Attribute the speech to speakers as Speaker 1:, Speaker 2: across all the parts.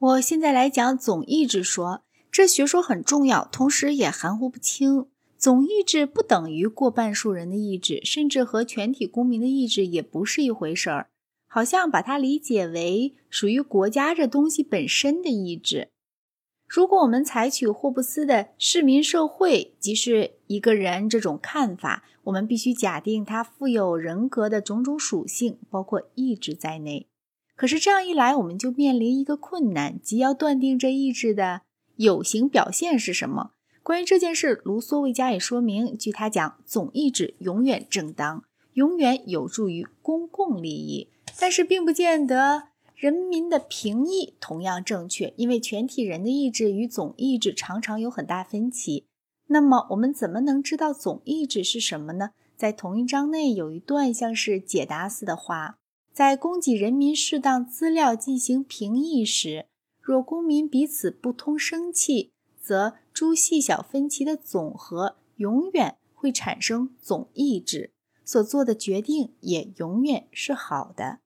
Speaker 1: 我现在来讲总意志说，这学说很重要，同时也含糊不清。总意志不等于过半数人的意志，甚至和全体公民的意志也不是一回事儿。好像把它理解为属于国家这东西本身的意志。如果我们采取霍布斯的市民社会即是一个人这种看法，我们必须假定他富有人格的种种属性，包括意志在内。可是这样一来，我们就面临一个困难，即要断定这意志的有形表现是什么。关于这件事，卢梭未加以说明。据他讲，总意志永远正当，永远有助于公共利益，但是并不见得人民的评议同样正确，因为全体人的意志与总意志常常有很大分歧。那么，我们怎么能知道总意志是什么呢？在同一章内有一段像是解答似的话。在供给人民适当资料进行评议时，若公民彼此不通生气，则诸细小分歧的总和永远会产生总意志，所做的决定也永远是好的。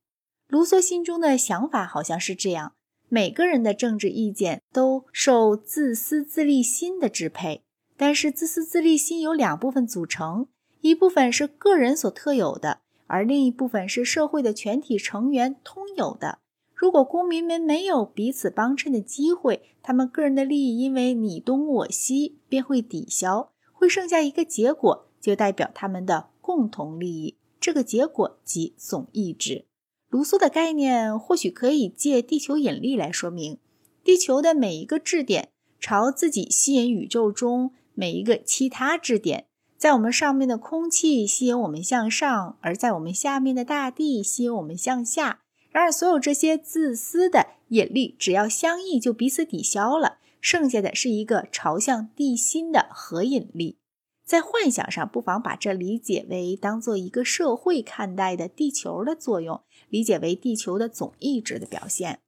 Speaker 1: 卢梭心中的想法好像是这样：每个人的政治意见都受自私自利心的支配，但是自私自利心由两部分组成，一部分是个人所特有的。而另一部分是社会的全体成员通有的。如果公民们没有彼此帮衬的机会，他们个人的利益因为你东我西便会抵消，会剩下一个结果，就代表他们的共同利益。这个结果即总意志。卢梭的概念或许可以借地球引力来说明：地球的每一个质点朝自己吸引宇宙中每一个其他质点。在我们上面的空气吸引我们向上，而在我们下面的大地吸引我们向下。然而，所有这些自私的引力，只要相异，就彼此抵消了，剩下的是一个朝向地心的合引力。在幻想上，不妨把这理解为当做一个社会看待的地球的作用，理解为地球的总意志的表现。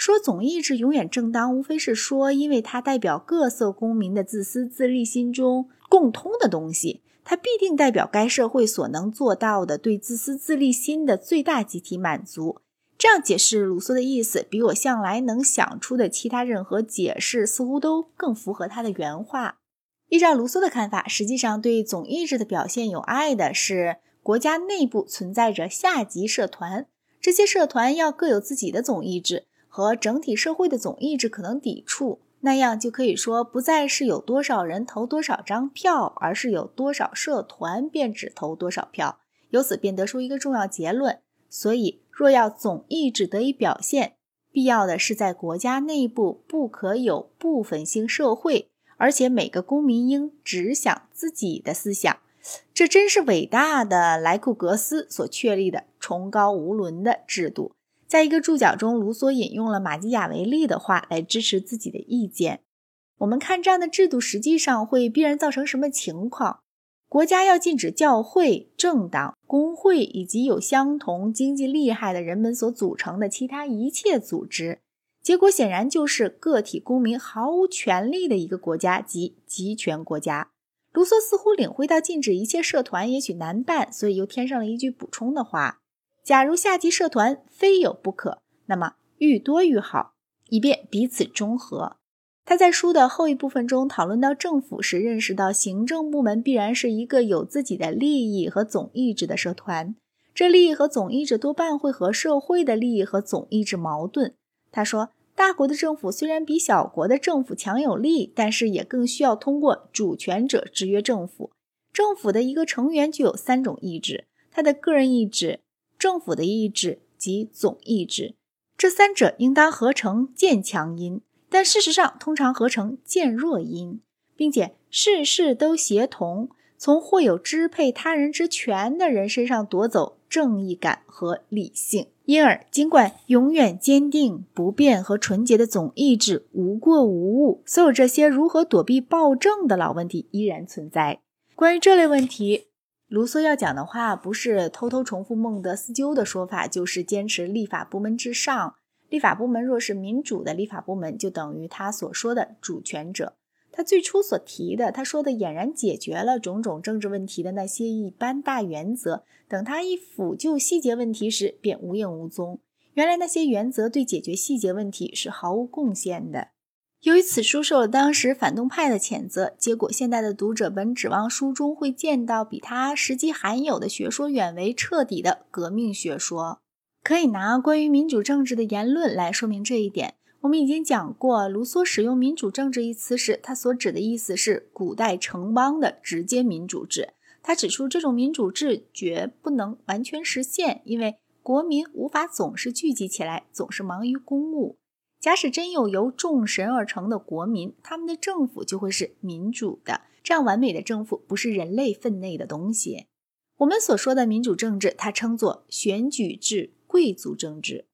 Speaker 1: 说总意志永远正当，无非是说，因为它代表各色公民的自私自利心中。共通的东西，它必定代表该社会所能做到的对自私自利心的最大集体满足。这样解释卢梭的意思，比我向来能想出的其他任何解释似乎都更符合他的原话。依照卢梭的看法，实际上对总意志的表现有碍的是，国家内部存在着下级社团，这些社团要各有自己的总意志，和整体社会的总意志可能抵触。那样就可以说，不再是有多少人投多少张票，而是有多少社团便只投多少票。由此便得出一个重要结论：所以，若要总意志得以表现，必要的是在国家内部不可有部分性社会，而且每个公民应只想自己的思想。这真是伟大的莱库格斯所确立的崇高无伦的制度。在一个注脚中，卢梭引用了马基雅维利的话来支持自己的意见。我们看这样的制度，实际上会必然造成什么情况？国家要禁止教会、政党、工会以及有相同经济利害的人们所组成的其他一切组织。结果显然就是个体公民毫无权利的一个国家及集权国家。卢梭似乎领会到禁止一切社团也许难办，所以又添上了一句补充的话。假如下级社团非有不可，那么愈多愈好，以便彼此中和。他在书的后一部分中讨论到政府时，认识到行政部门必然是一个有自己的利益和总意志的社团，这利益和总意志多半会和社会的利益和总意志矛盾。他说，大国的政府虽然比小国的政府强有力，但是也更需要通过主权者制约政府。政府的一个成员具有三种意志：他的个人意志。政府的意志及总意志，这三者应当合成渐强音，但事实上通常合成渐弱音，并且事事都协同从或有支配他人之权的人身上夺走正义感和理性。因而，尽管永远坚定不变和纯洁的总意志无过无误，所有这些如何躲避暴政的老问题依然存在。关于这类问题。卢梭要讲的话，不是偷偷重复孟德斯鸠的说法，就是坚持立法部门之上。立法部门若是民主的立法部门，就等于他所说的主权者。他最初所提的，他说的俨然解决了种种政治问题的那些一般大原则，等他一抚就细节问题时，便无影无踪。原来那些原则对解决细节问题是毫无贡献的。由于此书受了当时反动派的谴责，结果现代的读者本指望书中会见到比他实际含有的学说远为彻底的革命学说。可以拿关于民主政治的言论来说明这一点。我们已经讲过，卢梭使用“民主政治”一词时，他所指的意思是古代城邦的直接民主制。他指出，这种民主制绝不能完全实现，因为国民无法总是聚集起来，总是忙于公务。假使真有由众神而成的国民，他们的政府就会是民主的。这样完美的政府不是人类分内的东西。我们所说的民主政治，他称作选举制贵族政治。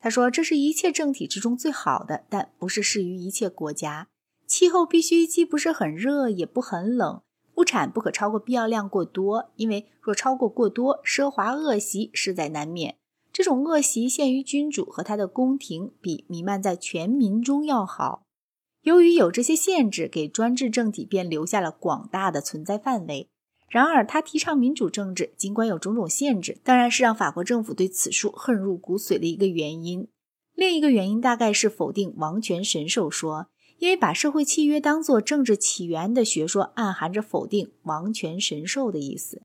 Speaker 1: 他说，这是一切政体之中最好的，但不是适于一切国家。气候必须既不是很热，也不很冷。物产不可超过必要量过多，因为若超过过多，奢华恶习势在难免。这种恶习限于君主和他的宫廷，比弥漫在全民中要好。由于有这些限制，给专制政体便留下了广大的存在范围。然而，他提倡民主政治，尽管有种种限制，当然是让法国政府对此书恨入骨髓的一个原因。另一个原因大概是否定王权神授说，因为把社会契约当作政治起源的学说，暗含着否定王权神授的意思。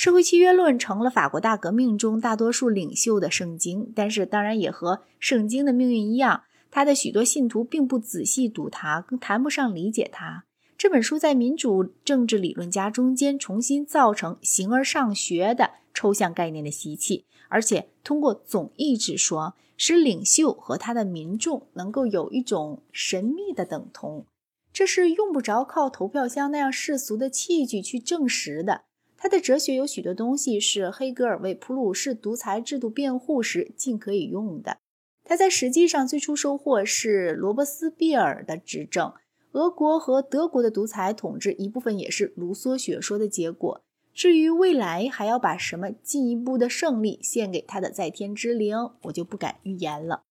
Speaker 1: 社会契约论成了法国大革命中大多数领袖的圣经，但是当然也和圣经的命运一样，他的许多信徒并不仔细读它，更谈不上理解它。这本书在民主政治理论家中间重新造成形而上学的抽象概念的习气，而且通过总意志说，使领袖和他的民众能够有一种神秘的等同，这是用不着靠投票箱那样世俗的器具去证实的。他的哲学有许多东西是黑格尔为普鲁士独裁制度辩护时尽可以用的。他在实际上最初收获是罗伯斯庇尔的执政，俄国和德国的独裁统治一部分也是卢梭学说的结果。至于未来还要把什么进一步的胜利献给他的在天之灵，我就不敢预言了。